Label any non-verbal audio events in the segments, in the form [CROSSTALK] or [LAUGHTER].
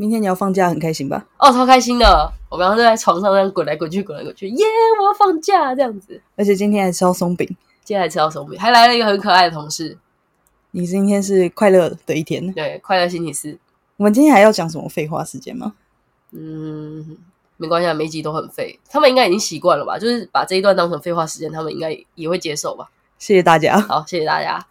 明天你要放假，很开心吧？哦，超开心的！我刚刚就在床上这样滚来滚去，滚来滚去，耶！我要放假这样子。而且今天还吃到松饼，今天还吃到松饼，还来了一个很可爱的同事。你今天是快乐的一天。对，快乐星期四。我们今天还要讲什么废话时间吗？嗯，没关系，每集都很废，他们应该已经习惯了吧？就是把这一段当成废话时间，他们应该也会接受吧？谢谢大家。好，谢谢大家。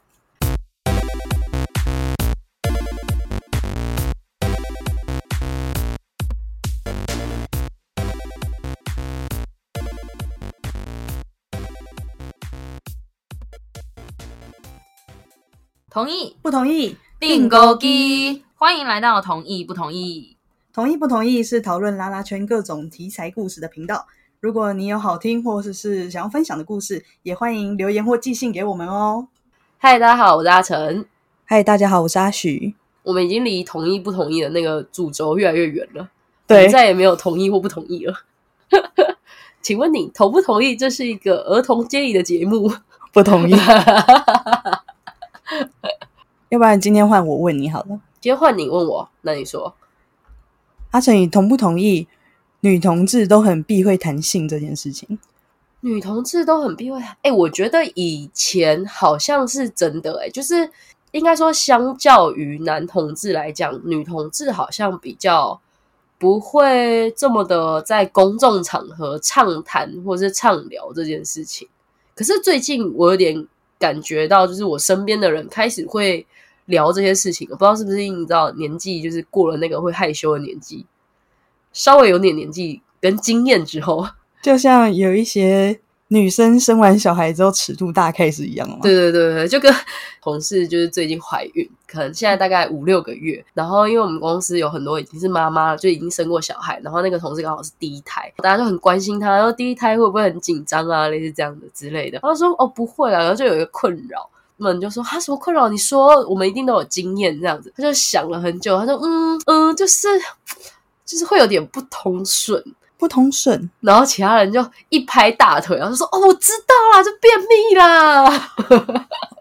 同意不同意？订购机，欢迎来到同意不同意？同意不同意是讨论拉拉圈各种题材故事的频道。如果你有好听或者是想要分享的故事，也欢迎留言或寄信给我们哦。嗨，大家好，我是阿成。嗨，大家好，我是阿许。我们已经离同意不同意的那个主轴越来越远了，对，再也没有同意或不同意了。[LAUGHS] 请问你同不同意？这是一个儿童接力的节目，不同意。[LAUGHS] [LAUGHS] 要不然今天换我问你好了。今天换你问我，那你说，阿成，你同不同意女同志都很避讳谈性这件事情？女同志都很避讳？哎，我觉得以前好像是真的，哎，就是应该说，相较于男同志来讲，女同志好像比较不会这么的在公众场合畅谈或是畅聊这件事情。可是最近我有点。感觉到就是我身边的人开始会聊这些事情，我不知道是不是你知道年纪就是过了那个会害羞的年纪，稍微有点年纪跟经验之后，就像有一些。女生生完小孩之后尺度大开是一样吗？对对对对，就跟同事就是最近怀孕，可能现在大概五六个月，然后因为我们公司有很多已经是妈妈了，就已经生过小孩，然后那个同事刚好是第一胎，大家就很关心他，说第一胎会不会很紧张啊，类似这样的之类的。他说哦不会啊，然后就有一个困扰，们就说她什么困扰？你说我们一定都有经验这样子。她就想了很久，她说嗯嗯，就是就是会有点不通顺。不通顺，然后其他人就一拍大腿，然后说：“哦，我知道啦，就便秘啦。”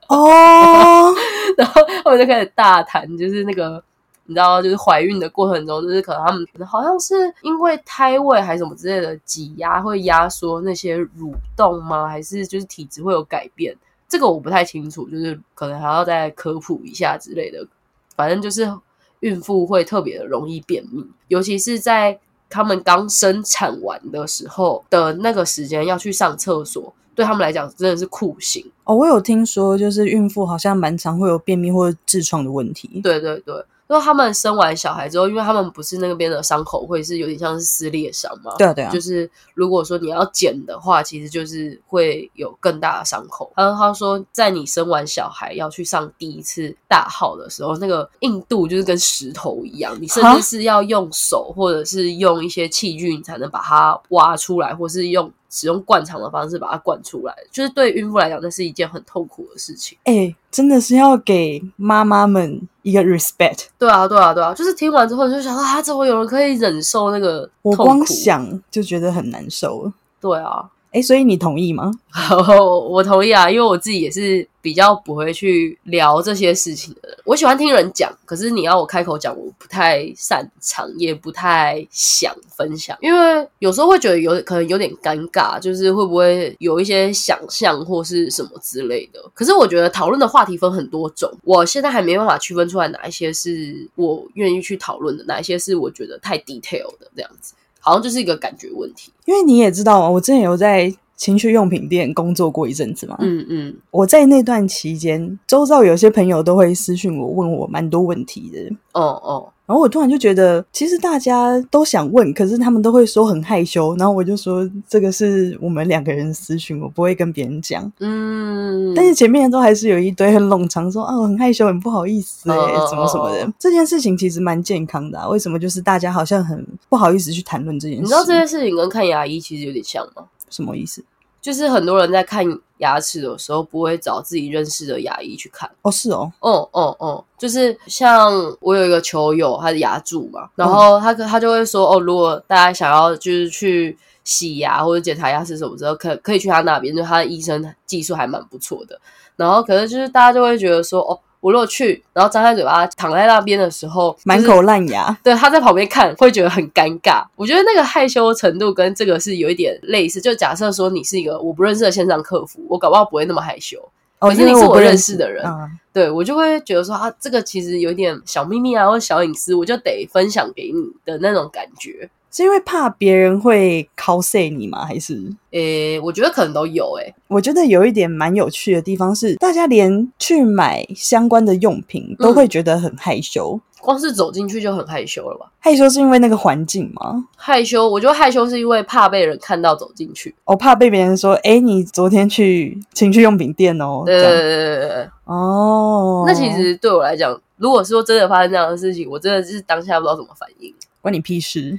哦，[LAUGHS] 然后他们就开始大谈，就是那个你知道，就是怀孕的过程中，就是可能他们好像是因为胎位还是什么之类的挤压会压缩那些蠕动吗？还是就是体质会有改变？这个我不太清楚，就是可能还要再科普一下之类的。反正就是孕妇会特别的容易便秘，尤其是在。他们刚生产完的时候的那个时间要去上厕所，对他们来讲真的是酷刑哦。我有听说，就是孕妇好像蛮常会有便秘或者痔疮的问题。对对对。因为他们生完小孩之后，因为他们不是那边的伤口会是有点像是撕裂伤嘛，对啊对啊，就是如果说你要剪的话，其实就是会有更大的伤口。然后他说，在你生完小孩要去上第一次大号的时候，那个硬度就是跟石头一样，你甚至是要用手或者是用一些器具，你才能把它挖出来，或是用。使用灌肠的方式把它灌出来，就是对孕妇来讲，那是一件很痛苦的事情。哎，真的是要给妈妈们一个 respect。对啊，对啊，对啊，就是听完之后就想说，啊，怎么有人可以忍受那个？我光想就觉得很难受。对啊。哎，所以你同意吗？[LAUGHS] 我同意啊，因为我自己也是比较不会去聊这些事情的人。我喜欢听人讲，可是你要我开口讲，我不太擅长，也不太想分享，因为有时候会觉得有可能有点尴尬，就是会不会有一些想象或是什么之类的。可是我觉得讨论的话题分很多种，我现在还没办法区分出来哪一些是我愿意去讨论的，哪一些是我觉得太 detail 的这样子。好像就是一个感觉问题，因为你也知道啊，我之前有在情趣用品店工作过一阵子嘛。嗯嗯，我在那段期间，周遭有些朋友都会私讯我，问我蛮多问题的。哦哦。然后我突然就觉得，其实大家都想问，可是他们都会说很害羞。然后我就说，这个是我们两个人私讯，我不会跟别人讲。嗯，但是前面都还是有一堆很冗长，说啊，我很害羞，很不好意思，哎，什么什么的。这件事情其实蛮健康的，为什么？就是大家好像很不好意思去谈论这件事。你知道这件事情跟看牙医其实有点像吗？什么意思？就是很多人在看牙齿的时候，不会找自己认识的牙医去看。哦，是哦，哦哦哦，就是像我有一个球友，他的牙蛀嘛，然后他他就会说，哦，如果大家想要就是去洗牙或者检查牙齿什么之后，可可以去他那边，就他的医生技术还蛮不错的。然后可是就是大家就会觉得说，哦。我如果去，然后张开嘴巴躺在那边的时候，满口烂牙，对，他在旁边看会觉得很尴尬。我觉得那个害羞程度跟这个是有一点类似。就假设说你是一个我不认识的线上客服，我搞不好不会那么害羞。哦，可是你是我不认识的人嗯对我就会觉得说啊，这个其实有点小秘密啊，或者小隐私，我就得分享给你的那种感觉。是因为怕别人会 cos 你吗？还是？诶，我觉得可能都有诶。我觉得有一点蛮有趣的地方是，大家连去买相关的用品都会觉得很害羞。光是走进去就很害羞了吧？害羞是因为那个环境吗？害羞，我觉得害羞是因为怕被人看到走进去。我怕被别人说：“哎，你昨天去情趣用品店哦。”对对对对对。哦，那其实对我来讲，如果说真的发生这样的事情，我真的是当下不知道怎么反应。关你屁事！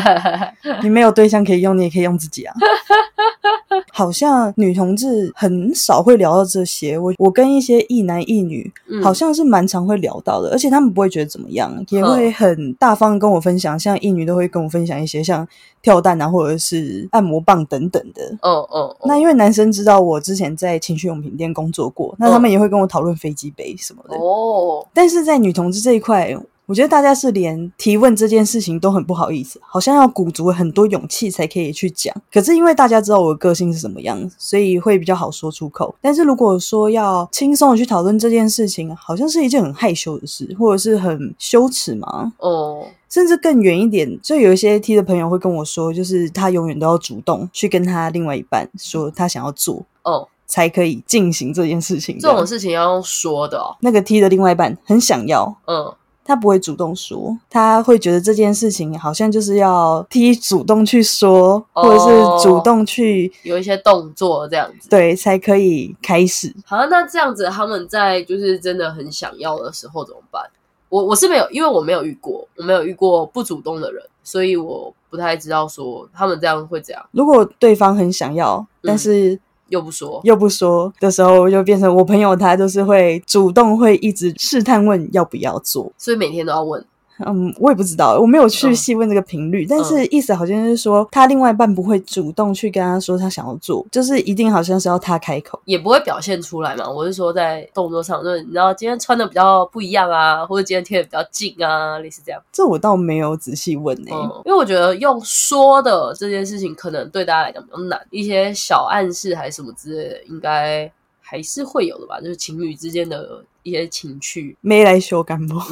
[LAUGHS] 你没有对象可以用，你也可以用自己啊。[LAUGHS] 好像女同志很少会聊到这些，我我跟一些一男一女，嗯好像是蛮常会聊到的，而且他们不会觉得怎么样，也嗯会很大方地跟我分享。像一女都会跟我分享一些像跳蛋啊，或者是按摩棒等等的。嗯嗯，嗯那因为男生知道我之前在情趣用品店工作过，那他们也会跟我讨论飞机杯什么的。哦，但是在女同志这一块，我觉得大家是连提问这件事情都很不好意思，好像要鼓足很多勇气才可以去讲。可是因为大家知道我的个性是什么样，所以会比较好说出口。但是如果说要轻松的去讨论这件事情，好像是一件很害羞的事，或者是很羞耻嘛。哦，甚至更远一点，就有一些 T 的朋友会跟我说，就是他永远都要主动去跟他另外一半说他想要做，哦，才可以进行这件事情。这种事情要用说的哦。那个 T 的另外一半很想要，嗯，他不会主动说，他会觉得这件事情好像就是要替主动去说，哦或者是主动去有一些动作这样子。对才可以开始。好，那这样子他们在就是真的很想要的时候怎么办？我我是没有，因为我没有遇过，我没有遇过不主动的人，所以我不太知道说他们这样会怎样，如果对方很想要，但是又不说。又不说的时候，就变成我朋友他就是会主动会一直试探问要不要做。所以每天都要问。嗯，我也不知道，我没有去嗯细问这个频率，但是意思好像是说，他另外一半不会主动去跟他说他想要做，就是一定好像是要他开口。也不会表现出来嘛。我是说，在动作上，就是你知道今天穿的比较不一样啊，或者今天贴的比较近啊，类似这样。这我倒没有仔细问欸呢、嗯，因为我觉得用说的这件事情，可能对大家来讲比较难，一些小暗示还是什么之类的，应该还是会有的吧。就是情侣之间的一些情趣，没来修干部，[LAUGHS]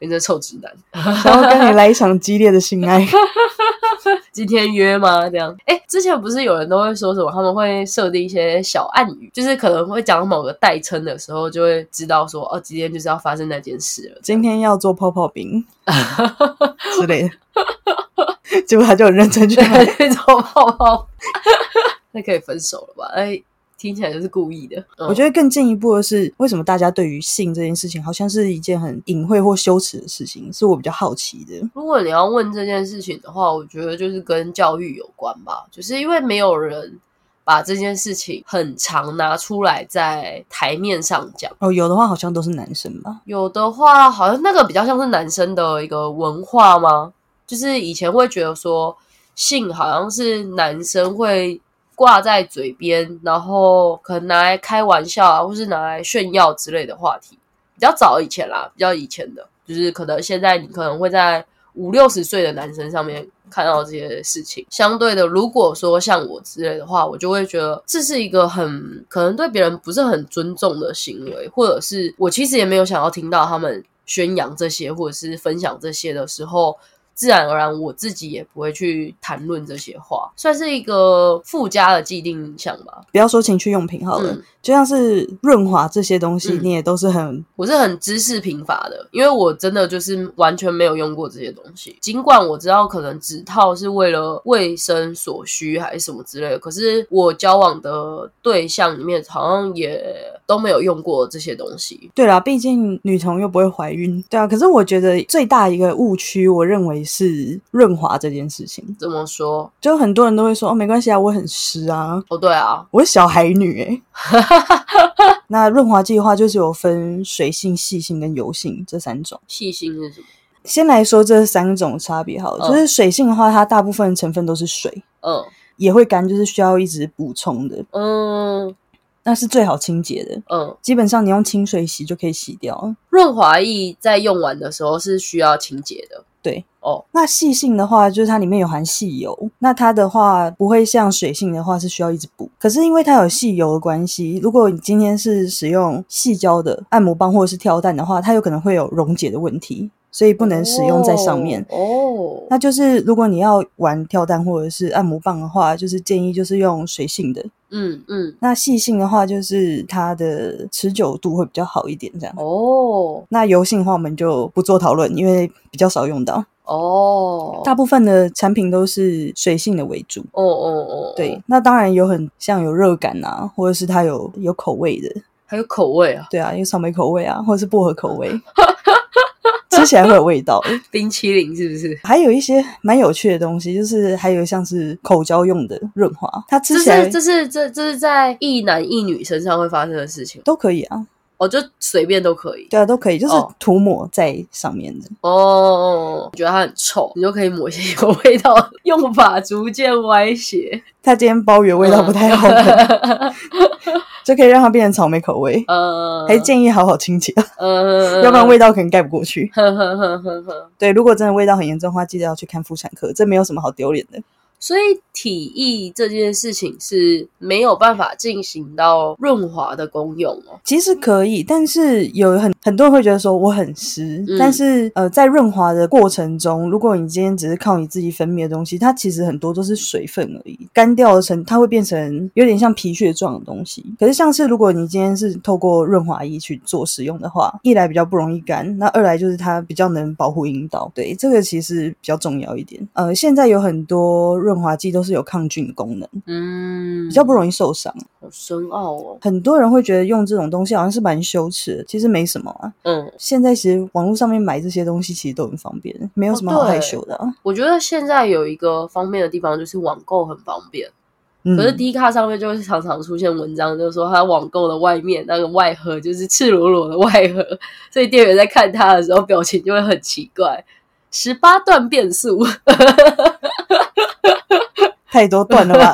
你这臭直男，[LAUGHS] 想要跟你来一场激烈的性爱。[LAUGHS] 今天约吗？这样，哎，之前不是有人都会说什么，他们会设定一些小暗语，就是可能会讲某个代称的时候，就会知道说，哦，今天就是要发生那件事了。今天要做泡泡冰 [LAUGHS] 之类的，结果他就很认真去买。那种泡泡，那可以分手了吧？哎，听起来就是故意的。嗯我觉得更进一步的是，为什么大家对于性这件事情好像是一件很隐晦或羞耻的事情，是我比较好奇的。如果你要问这件事情的话，我觉得就是跟教育有关吧，就是因为没有人把这件事情很常拿出来在台面上讲。哦，有的话好像都是男生吧？有的话，好像那个比较像是男生的一个文化吗？就是以前会觉得说性好像是男生会挂在嘴边，然后可能拿来开玩笑啊，或是拿来炫耀之类的话题。比较早以前啦，比较以前的，就是可能现在你可能会在五六十岁的男生上面看到这些事情。相对的，如果说像我之类的话，我就会觉得这是一个很可能对别人不是很尊重的行为，或者是我其实也没有想要听到他们宣扬这些或者是分享这些的时候。自然而然，我自己也不会去谈论这些话，算是一个附加的既定印象吧。不要说情趣用品好了，嗯就像是润滑这些东西，嗯你也都是很我是很知识贫乏的，因为我真的就是完全没有用过这些东西。尽管我知道可能指套是为了卫生所需还是什么之类的，可是我交往的对象里面好像也都没有用过这些东西。对啦，毕竟女童又不会怀孕，对啊。可是我觉得最大一个误区，我认为是润滑这件事情。怎么说？就很多人都会说哦，没关系啊，我很湿啊，哦，对啊，我是小孩女诶、[LAUGHS] 那润滑剂的话，就是有分水性、细性跟油性这三种。细性是什么？先来说这三种差别好了，嗯就是水性的话，它大部分成分都是水，嗯也会干，就是需要一直补充的。嗯那是最好清洁的。嗯，基本上你用清水洗就可以洗掉了。润滑液在用完的时候是需要清洁的。对，哦，那细性的话，就是它里面有含细油，那它的话不会像水性的话是需要一直补。可是因为它有细油的关系，如果你今天是使用细胶的按摩棒或者是跳蛋的话，它有可能会有溶解的问题，所以不能使用在上面。哦，那就是如果你要玩跳蛋或者是按摩棒的话，就是建议就是用水性的。嗯嗯，那细性的话，就是它的持久度会比较好一点，这样。哦那油性的话，我们就不做讨论，因为比较少用到。哦，大部分的产品都是水性的为主。哦哦哦，对，，那当然有很像有热感啊，或者是它有有口味的，还有口味啊，对啊，有草莓口味啊，或者是薄荷口味，[LAUGHS] 吃起来会有味道。[LAUGHS] 冰淇淋是不是？还有一些蛮有趣的东西，就是还有像是口交用的润滑，它吃起来是这是这这是在一男一女身上会发生的事情，都可以啊，哦，就随便都可以。对啊，都可以，就是哦涂抹在上面的。哦，我觉得它很臭，你就可以抹一些有味道，用法逐渐歪斜。它今天包圆味道不太好闻，[LAUGHS] 就可以让它变成草莓口味。呃，还建议好好清洁，呃，[LAUGHS] 要不然味道可能盖不过去。呵呵呵呵呵。对，如果真的味道很严重的话，记得要去看妇产科，这没有什么好丢脸的。所以体液这件事情是没有办法进行到润滑的功用哦。其实可以，但是有很很多人会觉得说我很湿，嗯但是呃，在润滑的过程中，如果你今天只是靠你自己分泌的东西，它其实很多都是水分而已，干掉的成它会变成有点像皮屑状的东西。可是像是如果你今天是透过润滑液去做使用的话，一来比较不容易干，那二来就是它比较能保护阴道，对这个其实比较重要一点。呃，现在有很多润滑剂都是有抗菌的功能，嗯，比较不容易受伤。好深奥哦。很多人会觉得用这种东西好像是蛮羞耻的，其实没什么啊。嗯，现在其实网络上面买这些东西其实都很方便，没有什么好害羞的、啊。我觉得现在有一个方便的地方就是网购很方便，嗯，可是 D 卡上面就会常常出现文章，就是说它网购的外面那个外盒就是赤裸裸的外盒，所以店员在看他的时候表情就会很奇怪。十八段变速，太多段了吧？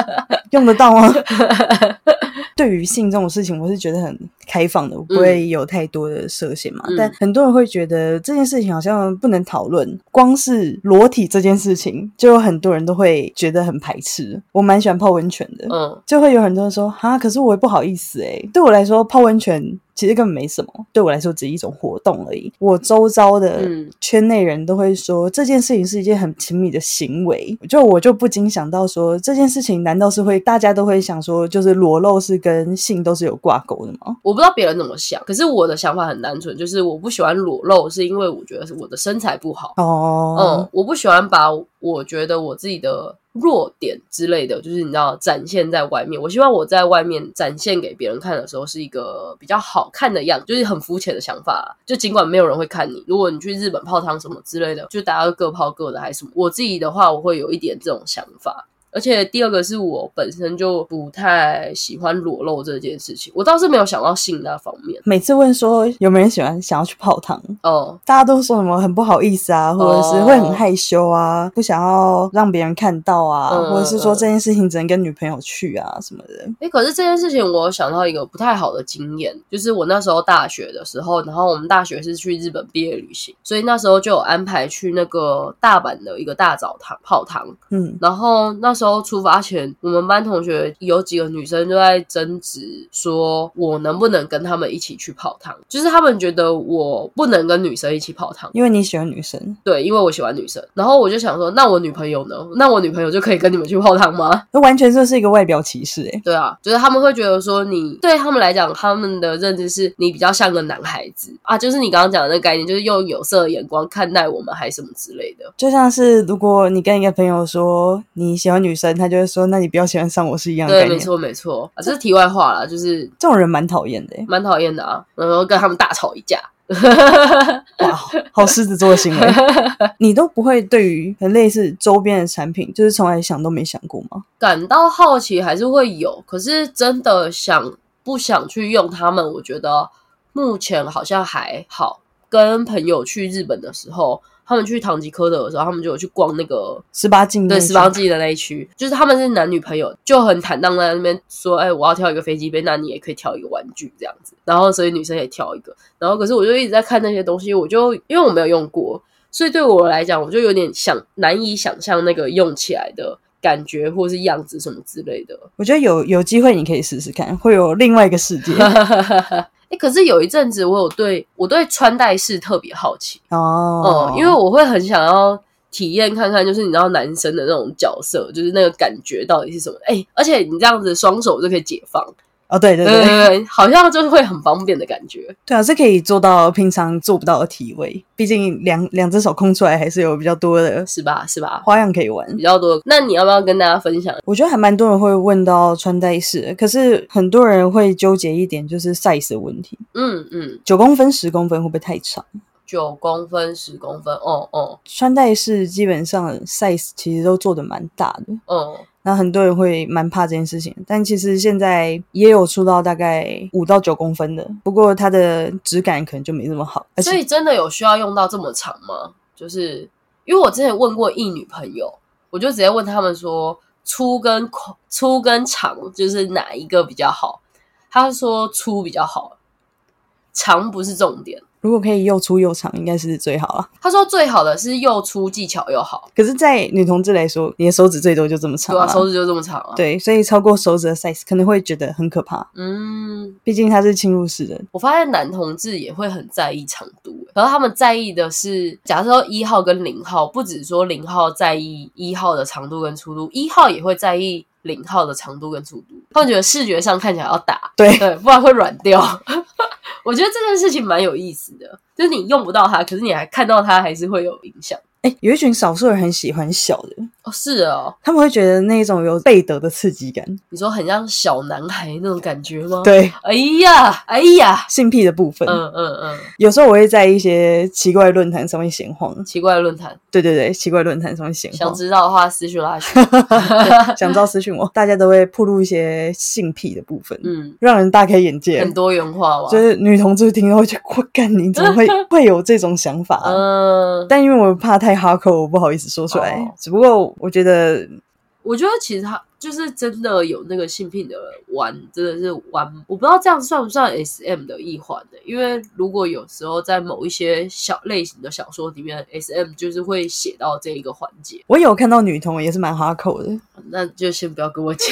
[LAUGHS] 用得到吗？[LAUGHS] 对于性这种事情，我是觉得很开放的，我不会有太多的设限嘛。嗯但很多人会觉得这件事情好像不能讨论，光是裸体这件事情，就有很多人都会觉得很排斥。我蛮喜欢泡温泉的，嗯，就会有很多人说啊，可是我也不好意思诶、对我来说，泡温泉其实根本没什么，对我来说只是一种活动而已。我周遭的嗯圈内人都会说这件事情是一件很亲密的行为，就我就不禁想到说这件事情难道是会大家都会想说，就是裸露是跟性都是有挂钩的吗？我不知道别人怎么想，可是我的想法很单纯，就是我不喜欢裸露，是因为我觉得我的身材不好。哦嗯，，我不喜欢把我觉得我自己的弱点之类的，就是你知道展现在外面。我希望我在外面展现给别人看的时候，是一个比较好看的样子，就是很肤浅的想法。就尽管没有人会看你，如果你去日本泡汤什么之类的，就大家各泡各的，还是什么。我自己的话，我会有一点这种想法。而且第二个是我本身就不太喜欢裸露这件事情，我倒是没有想到性那方面。每次问说有没有人喜欢想要去泡汤，哦，大家都说什么很不好意思啊，或者是会很害羞啊，不想要让别人看到啊，嗯或者是说这件事情只能跟女朋友去啊什么的。诶，可是这件事情我有想到一个不太好的经验，就是我那时候大学的时候，然后我们大学是去日本毕业旅行，所以那时候就有安排去那个大阪的一个大澡堂泡汤。嗯，然后那时候出发前，我们班同学有几个女生就在争执，说我能不能跟他们一起去泡汤，就是他们觉得我不能跟女生一起泡汤。因为你喜欢女生，对，因为我喜欢女生，然后我就想说，那我女朋友呢？那我女朋友就可以跟你们去泡汤吗？那完全就是一个外表歧视哎、对啊，就是他们会觉得说你对他们来讲，他们的认知是你比较像个男孩子啊，就是你刚刚讲的那个概念，就是用有色的眼光看待我们，还是什么之类的。就像是如果你跟一个朋友说你喜欢女生，她就会说那你不要喜欢上我是一样的对。没错没错啊，这是题外话啦，就是这种人蛮讨厌的、欸，蛮讨厌的啊，然后跟他们大吵一架。哇，好狮子座的行为，[LAUGHS] 你都不会对于很类似周边的产品，就是从来想都没想过吗？感到好奇还是会有，可是真的想不想去用他们，我觉得目前好像还好。跟朋友去日本的时候，他们去唐吉诃德的时候，他们就有去逛那个十八禁对十八禁的那一区，就是他们是男女朋友，就很坦荡在那边说，哎，我要挑一个飞机杯，那你也可以挑一个玩具这样子。然后所以女生也挑一个，然后可是我就一直在看那些东西，我就因为我没有用过，所以对我来讲，我就有点想难以想象那个用起来的感觉或是样子什么之类的。我觉得有有机会你可以试试看，会有另外一个世界 [LAUGHS] 哎、可是有一阵子我有对我对穿戴式特别好奇，哦嗯，因为我会很想要体验看看，就是你知道男生的那种角色，就是那个感觉到底是什么？哎、而且你这样子双手就可以解放，哦，对对对对对对，好像就是会很方便的感觉。[LAUGHS] 对啊，是可以做到平常做不到的体位，毕竟两两只手空出来还是有比较多的是吧？是吧？花样可以玩比。较多。那你要不要跟大家分享？我觉得还蛮多人会问到穿戴式，可是很多人会纠结一点，就是 size 的问题，嗯嗯，九公分、十公分会不会太长？九公分、十公分，哦哦穿戴式基本上 size 其实都做的蛮大的，哦，那很多人会蛮怕这件事情，但其实现在也有出到大概五到九公分的，不过它的质感可能就没那么好，所以真的有需要用到这么长吗？就是因为我之前问过一女朋友，我就直接问他们说，粗跟粗跟长就是哪一个比较好？他说粗比较好，长不是重点。如果可以又粗又长，应该是最好了。他说最好的是又粗技巧又好，可是，在女同志来说，你的手指最多就这么长对啊，啊手指就这么长啊。，对，所以超过手指的 size 可能会觉得很可怕，嗯，毕竟它是侵入式的。我发现男同志也会很在意长度，然后他们在意的是，假设说一号跟零号，不只说零号在意一号的长度跟粗度，一号也会在意零号的长度跟粗度。他们觉得视觉上看起来要打，对对，不然会软掉。我觉得这件事情蛮有意思的，就是你用不到它，可是你还看到它，还是会有影响。哎，有一群少数人很喜欢小的，哦，是哦，他们会觉得那种有背德的刺激感。你说很像小男孩那种感觉吗？，对，哎呀，哎呀，性癖的部分，嗯嗯嗯，有时候我会在一些奇怪的论坛上面闲晃。奇怪的论坛，对对对，奇怪论坛上面闲晃想。知道的话私讯拉去。[LAUGHS] 想知道私讯我，大家都会铺露一些性癖的部分，嗯，让人大开眼界很。多元化吧。就是女同志听到会觉得，我干，你怎么会 [LAUGHS] 会有这种想法、啊？嗯，但因为我怕太哈口，我不好意思说出来。哦只不过我觉得，我觉得其实他就是真的有那个性癖的玩，真的是玩，我不知道这样算不算 S M 的一环的、因为如果有时候在某一些小类型的小说里面，S M 就是会写到这一个环节，我有看到女同也是蛮哈口的。那就先不要跟我讲。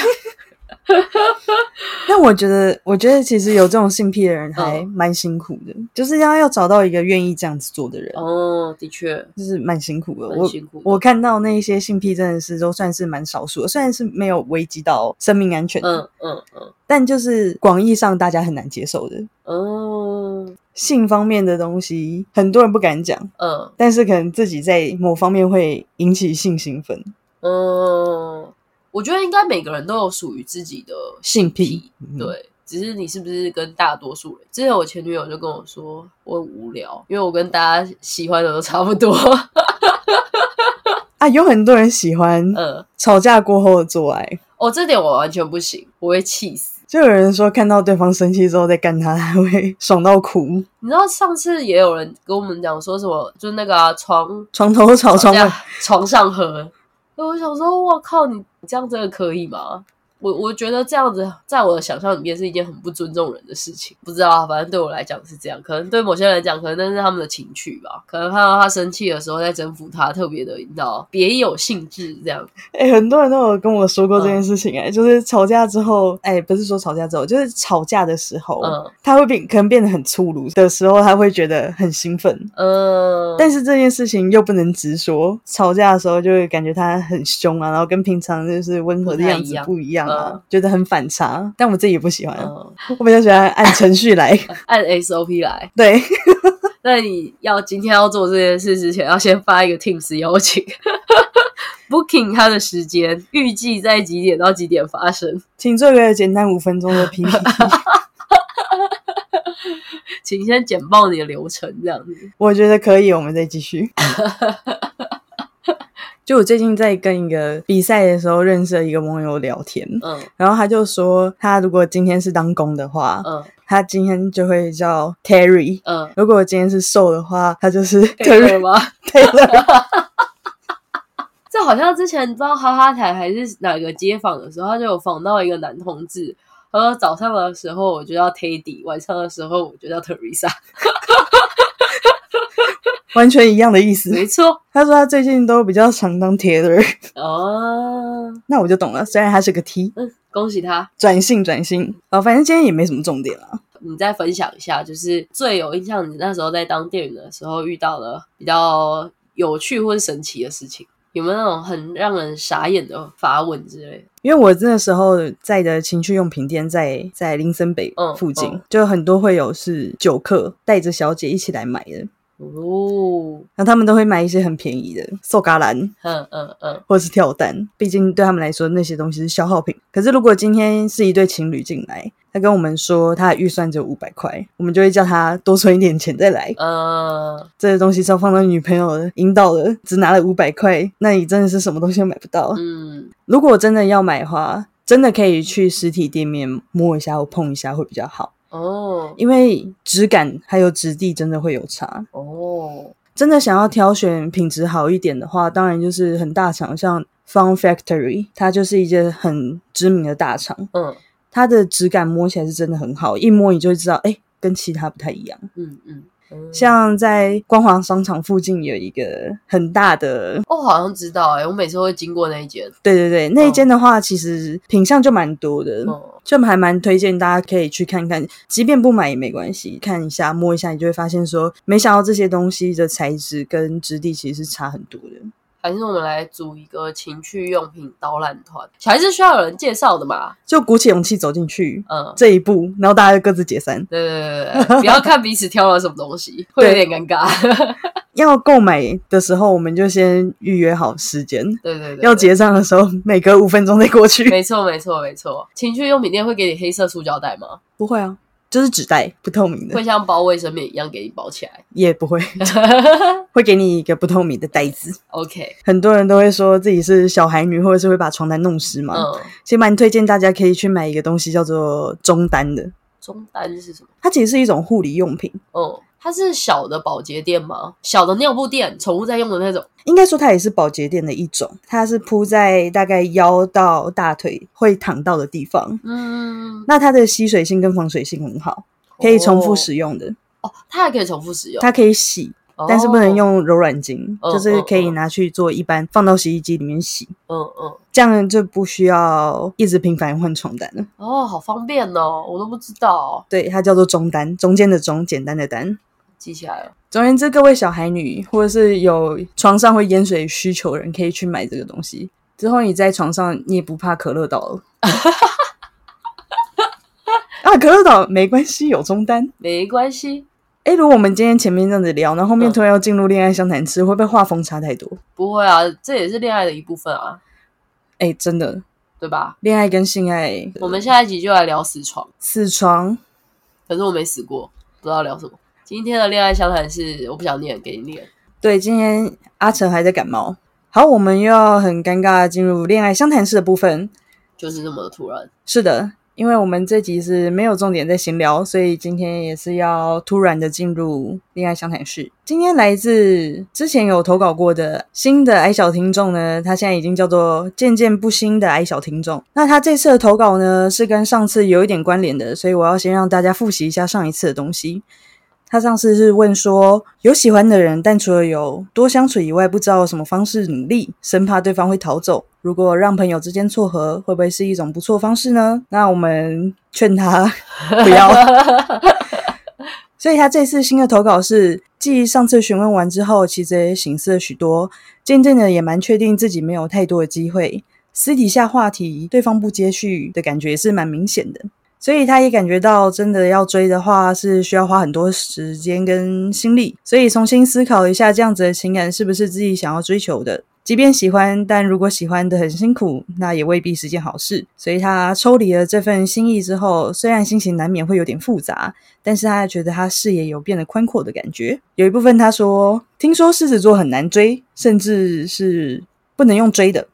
[LAUGHS] 但我觉得，我觉得其实有这种性癖的人还蛮辛苦的，就是要要找到一个愿意这样子做的人，哦，的确，就是蛮辛苦的。我蛮辛苦的。我看到那一些性癖真的是都算是蛮少数的，虽然是没有危及到生命安全，嗯嗯嗯。但就是广义上大家很难接受的。嗯性方面的东西，很多人不敢讲，嗯。但是可能自己在某方面会引起性兴奋。嗯，我觉得应该每个人都有属于自己的性癖对。只是你是不是跟大多数人？之前我前女友就跟我说，我很无聊，因为我跟大家喜欢的都差不多。[LAUGHS] 啊，有很多人喜欢嗯，吵架过后的做爱，哦，这点我完全不行，我会气死。就有人说看到对方生气之后再干他，他会 [LAUGHS] 爽到哭，你知道上次也有人跟我们讲说什么，就是那个、啊、床床头吵床尾。床上和，我想说，我靠，你你这样真的可以吗？我我觉得这样子，在我的想象里面是一件很不尊重人的事情。不知道啊，反正对我来讲是这样，可能对某些人来讲，可能那是他们的情趣吧。可能看到他生气的时候，在征服他，特别的，你知道，别有兴致这样。哎、很多人都有跟我说过这嗯件事情、哎、就是吵架之后，哎、不是说吵架之后，就是吵架的时候，嗯他会变，可能变得很粗鲁的时候，他会觉得很兴奋。嗯，但是这件事情又不能直说，吵架的时候就会感觉他很凶啊，然后跟平常就是温和的样子不一样觉得很反差。但我自己也不喜欢，嗯，我比较喜欢按程序来。[LAUGHS] 按 SOP 来。对，[LAUGHS] 那你要今天要做这件事之前，要先发一个 Teams 邀请，[LAUGHS] booking 他的时间，预计在几点到几点发生，请做个简单五分钟的 PPT。请先简报你的流程，这样子。我觉得可以，我们再继续。就我最近在跟一个比赛的时候认识的一个网友聊天，嗯然后他就说，他如果今天是当工的话，嗯他今天就会叫 Terry；嗯，如果今天是瘦的话，他就是 Terry 了吗？[LAUGHS] Taylor。[LAUGHS] 这好像之前不知道哈哈台还是哪个街访的时候，他就有访到一个男同志，他说早上的时候我就叫 Teddy，晚上的时候我就叫 Teresa。完全一样的意思，没错。他说他最近都比较常当 Taylor 哦，那我就懂了。虽然他是个 T，嗯，恭喜他转性转性哦，反正今天也没什么重点了。你再分享一下，就是最有印象，你那时候在当店员的时候遇到的比较有趣或是神奇的事情，有没有那种很让人傻眼的发问之类的？因为我那时候在的情趣用品店在在林森北附近，就很多会有是酒客带着小姐一起来买的。哦，那他们都会买一些很便宜的瘦嘎兰，嗯嗯嗯，或者是跳蛋，毕竟对他们来说那些东西是消耗品。可是如果今天是一对情侣进来，他跟我们说他的预算只有五百块，我们就会叫他多存一点钱再来。嗯，这些东西是要放到女朋友的引导的，只拿了五百块，那你真的是什么东西都买不到。嗯，如果真的要买的话，真的可以去实体店面摸一下或碰一下会比较好。哦，因为质感还有质地真的会有差哦。真的想要挑选品质好一点的话，当然就是很大厂，像 Fun Factory，它就是一件很知名的大厂。嗯，它的质感摸起来是真的很好，一摸你就知道，哎，跟其他不太一样。嗯嗯。像在光华商场附近有一个很大的，我好像知道哎，我每次会经过那一间。对对对，那一间的话，其实品相就蛮多的，就还蛮推荐大家可以去看看，即便不买也没关系，看一下摸一下，你就会发现说，没想到这些东西的材质跟质地其实是差很多的。还是我们来组一个情趣用品导览团，还是需要有人介绍的嘛？就鼓起勇气走进去，嗯，这一步，然后大家就各自解散。对对对对，不要看彼此挑了什么东西，会有点尴尬。[LAUGHS] 要购买的时候，我们就先预约好时间。对对对，要结账的时候，每隔五分钟再过去。没错没错没错。情趣用品店会给你黑色塑胶袋吗？不会啊。就是纸袋，不透明的，会像包卫生棉一样给你包起来，也不会，[LAUGHS] 会给你一个不透明的袋子。OK，很多人都会说自己是小孩女，或者是会把床单弄湿嘛。嗯，其实蛮推荐大家可以去买一个东西，叫做中单的。中单是什么？它其实是一种护理用品。哦。它是小的保洁垫吗？小的尿布垫，宠物在用的那种。应该说它也是保洁垫的一种。它是铺在大概腰到大腿会躺到的地方。嗯，那它的吸水性跟防水性很好，可以重复使用的。哦，它还可以重复使用。它可以洗。但是不能用柔软巾，就是可以拿去做一般放到洗衣机里面洗。嗯嗯，这样就不需要一直频繁换床单了。哦，好方便哦，我都不知道。对，它叫做中单，中间的中，简单的单，记起来了。总而言之，各位小孩女或者是有床上会淹水需求的人，可以去买这个东西。之后你在床上，你也不怕可乐倒了。[LAUGHS] 啊，可乐倒没关系，有中单，没关系。哎，如果我们今天前面这样子聊，然后后面突然要进入恋爱相谈室，会不会画风差太多？不会啊，这也是恋爱的一部分啊。哎，真的，对吧？恋爱跟性爱，我们下一集就来聊死床。死床，可是我没死过，不知道聊什么。今天的恋爱相谈是，我不想念，给你念。对，今天阿成还在感冒。好，我们又要很尴尬进入恋爱相谈室的部分，就是这么的突然。是的。因为我们这集是没有重点在闲聊，所以今天也是要突然的进入恋爱相谈室。今天来自之前有投稿过的新的矮小听众呢，他现在已经叫做渐渐不新的矮小听众。那他这次的投稿呢，是跟上次有一点关联的，所以我要先让大家复习一下上一次的东西。他上次是问说，有喜欢的人，但除了有多相处以外，不知道什么方式努力，生怕对方会逃走。如果让朋友之间撮合，会不会是一种不错方式呢？那我们劝他不要。[LAUGHS] 所以他这次新的投稿是，继上次询问完之后，其实也醒思了许多，渐渐的也蛮确定自己没有太多的机会，私底下话题对方不接续的感觉是蛮明显的。所以他也感觉到，真的要追的话，是需要花很多时间跟心力。所以重新思考一下，这样子的情感是不是自己想要追求的？即便喜欢，但如果喜欢的很辛苦，那也未必是件好事。所以他抽离了这份心意之后，虽然心情难免会有点复杂，但是他觉得他视野有变得宽阔的感觉。有一部分他说，听说狮子座很难追，甚至是不能用追的。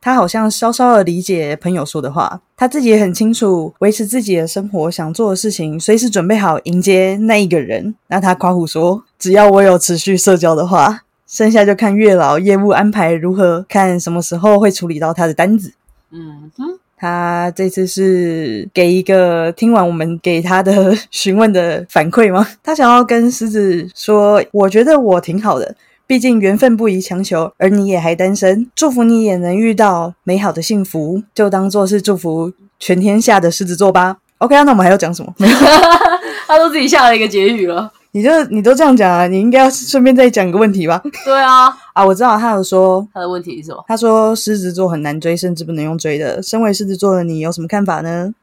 他好像稍稍的理解朋友说的话，他自己也很清楚维持自己的生活，想做的事情，随时准备好迎接那一个人。那他夸胡说，只要我有持续社交的话，剩下就看月老业务安排如何，看什么时候会处理到他的单子。嗯哼，他这次是给一个听完我们给他的 [LAUGHS] 询问的反馈吗？他想要跟狮子说，我觉得我挺好的，毕竟缘分不宜强求，而你也还单身，祝福你也能遇到美好的幸福，就当做是祝福全天下的狮子座吧。OK 啊，那我们还要讲什么？没有，他都自己下了一个结语了。你就你都这样讲啊，你应该要顺便再讲一个问题吧？对啊，[LAUGHS] 啊，我知道他有说，他的问题是什么？他说狮子座很难追，甚至不能用追的。身为狮子座的你有什么看法呢？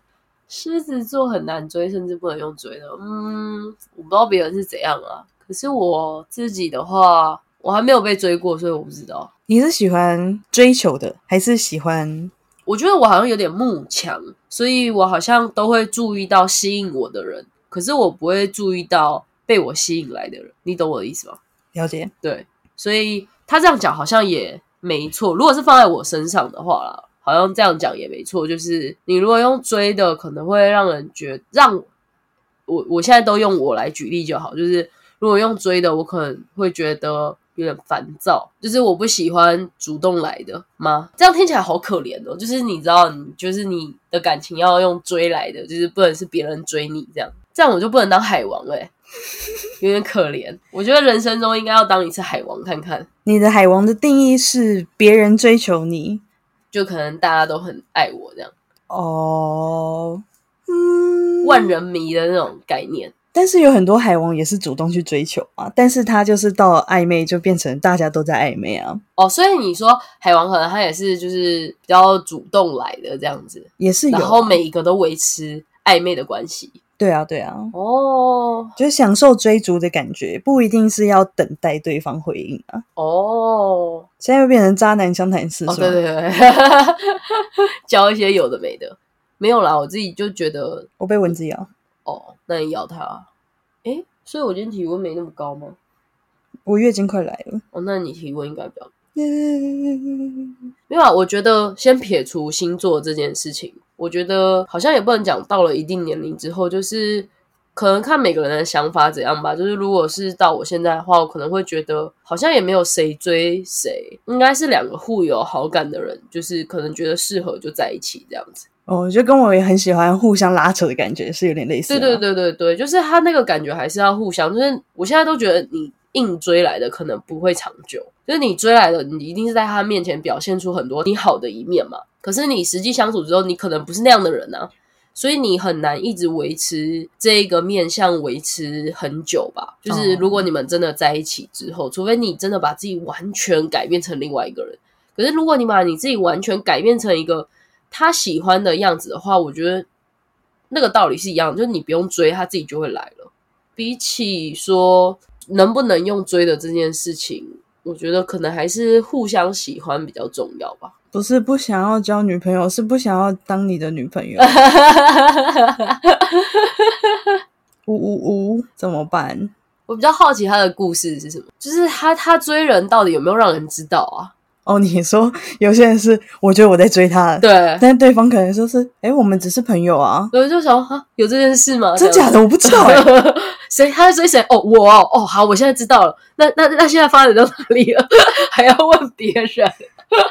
狮子座很难追，甚至不能用追的。嗯，我不知道别人是怎样啊，可是我自己的话，我还没有被追过，所以我不知道。你是喜欢追求的，还是喜欢？我觉得我好像有点慕强，所以我好像都会注意到吸引我的人，可是我不会注意到被我吸引来的人。你懂我的意思吗？了解，对，所以他这样讲好像也没错。如果是放在我身上的话啦，好像这样讲也没错。就是你如果用追的，可能会让人觉让我我现在都用我来举例就好。就是如果用追的，我可能会觉得有点烦躁，就是我不喜欢主动来的吗？这样听起来好可怜哦。就是你知道，你就是你的感情要用追来的，就是不能是别人追你这样，这样我就不能当海王哎、有点可怜。我觉得人生中应该要当一次海王看看，你的海王的定义是别人追求你就可能大家都很爱我这样，哦，嗯，万人迷的那种概念。但是有很多海王也是主动去追求啊，但是他就是到了暧昧就变成大家都在暧昧啊，哦，所以你说海王可能他也是就是比较主动来的这样子，也是有。啊，然后每一个都维持暧昧的关系。对啊对啊，哦。就是享受追逐的感觉，不一定是要等待对方回应啊。哦。现在又变成渣男相谈室哦，对对对，教 [LAUGHS] 一些有的没的，没有啦，我自己就觉得我被蚊子咬，哦，那你咬它，诶，所以我今天体温没那么高吗？我月经快来了。哦，那你体温应该比较 [LAUGHS] 没有啊，我觉得先撇除星座这件事情，我觉得好像也不能讲到了一定年龄之后，就是可能看每个人的想法怎样吧。就是如果是到我现在的话，我可能会觉得好像也没有谁追谁，应该是两个互有好感的人，就是可能觉得适合就在一起这样子。哦，就跟我也很喜欢互相拉扯的感觉是有点类似、啊。对对对对对，就是他那个感觉还是要互相。就是我现在都觉得你硬追来的可能不会长久，就是你追来的，你一定是在他面前表现出很多你好的一面嘛。可是你实际相处之后，你可能不是那样的人啊，所以你很难一直维持这个面相维持很久吧。就是哦如果你们真的在一起之后，除非你真的把自己完全改变成另外一个人。可是如果你把你自己完全改变成一个他喜欢的样子的话，我觉得那个道理是一样，就是你不用追，他自己就会来了。比起说能不能用追的这件事情，我觉得可能还是互相喜欢比较重要吧。不是不想要交女朋友，是不想要当你的女朋友。[LAUGHS] 呜呜呜，怎么办？我比较好奇他的故事是什么，就是他他追人到底有没有让人知道啊？哦，你说有些人是，我觉得我在追他，对，但对方可能说是，哎，我们只是朋友啊，我就想啊，有这件事吗？真假的我不知道？[LAUGHS] 谁他在追谁？哦，我哦，哦，好，我现在知道了。那那那现在发展到哪里了？[LAUGHS] 还要问别人？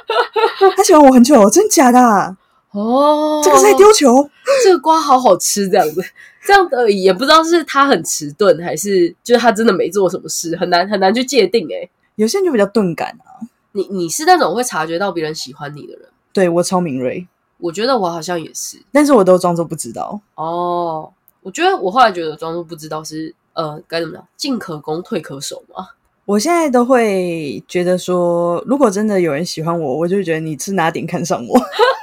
[LAUGHS] 他喜欢我很久，真假的啊、哦，这个是在丢球，这个瓜好好吃，这样子，这样的也不知道是他很迟钝，还是就是他真的没做什么事，很难很难去界定。哎，有些人就比较钝感啊。你你是那种会察觉到别人喜欢你的人，对我超敏锐，我觉得我好像也是。但是我都装作不知道。哦，我觉得我后来觉得装作不知道是呃该怎么讲，进可攻退可守嘛。我现在都会觉得说，如果真的有人喜欢我，我就觉得你是哪点看上我。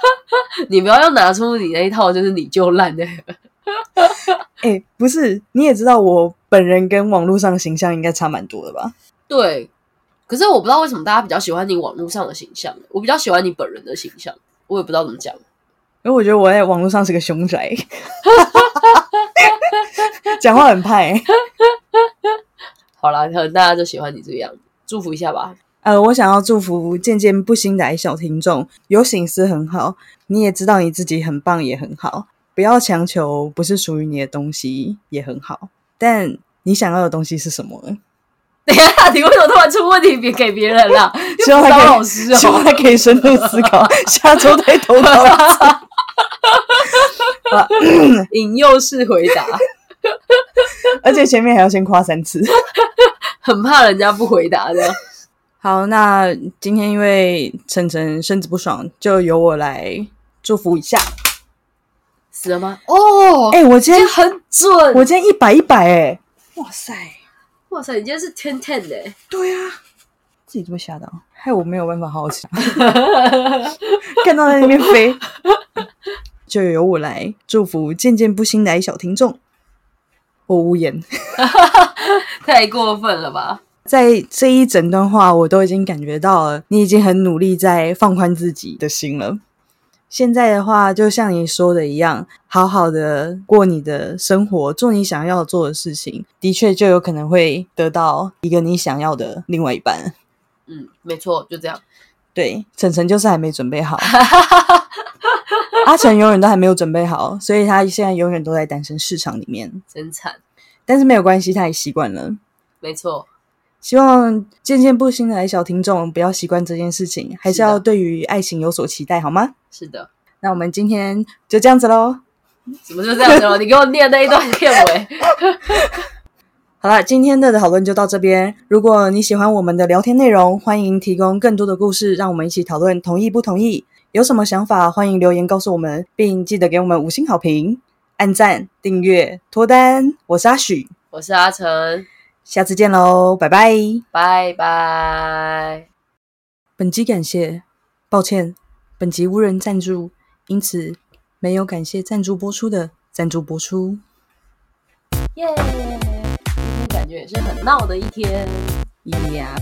[LAUGHS] 你不要要拿出你那一套，就是你就烂的。哎、不是，你也知道我本人跟网络上形象应该差蛮多的吧？[LAUGHS] 对，可是我不知道为什么大家比较喜欢你网络上的形象，我比较喜欢你本人的形象，我也不知道怎么讲。因为我觉得我在网络上是个凶宅，[LAUGHS] 讲话很派、好啦，可能大家就喜欢你这个样子，祝福一下吧。呃，我想要祝福渐渐不新的小听众有醒思很好，你也知道你自己很棒也很好，不要强求不是属于你的东西也很好，但你想要的东西是什么呢？[LAUGHS] 等一下，你为什么突然出问题别给别人了？[LAUGHS] 希望他可以，老师哦希望。他可以深度思考，[LAUGHS] 下周再投稿。引诱式回答，而且前面还要先夸三次。很怕人家不回答的。好，那今天因为晨晨身子不爽，就由我来祝福一下。死了吗？哦，哎、我今天今天很准。我今天一百一百哎，哇塞！哇塞，你今天是 ten ten 的，对啊，自己都被吓到，害我没有办法好好讲，[LAUGHS] 看到在那边飞，就由我来祝福渐渐不新来小听众。我无言，[LAUGHS] 太过分了吧？在这一整段话，我都已经感觉到了，你已经很努力在放宽自己的心了。现在的话，就像你说的一样，好好的过你的生活，做你想要做的事情，的确就有可能会得到一个你想要的另外一半。嗯，没错，就这样。对，晨晨就是还没准备好，[LAUGHS] 阿成永远都还没有准备好，所以他现在永远都在单身市场里面。[LAUGHS] 真惨，但是没有关系，他也习惯了。没错，希望渐渐不新来小听众不要习惯这件事情，还是要对于爱情有所期待，好吗？是的。那我们今天就这样子喽。怎么就这样子了？你给我念那一段片尾。[LAUGHS] 好了，今天的讨论就到这边。如果你喜欢我们的聊天内容，欢迎提供更多的故事，让我们一起讨论，同意不同意？有什么想法，欢迎留言告诉我们，并记得给我们五星好评、按赞、订阅、脱单。我是阿许，我是阿成，下次见喽，拜拜。拜拜。本集感谢，抱歉，本集无人赞助，因此没有感谢赞助播出的赞助播出。耶！今天感觉也是很闹的一天。呀、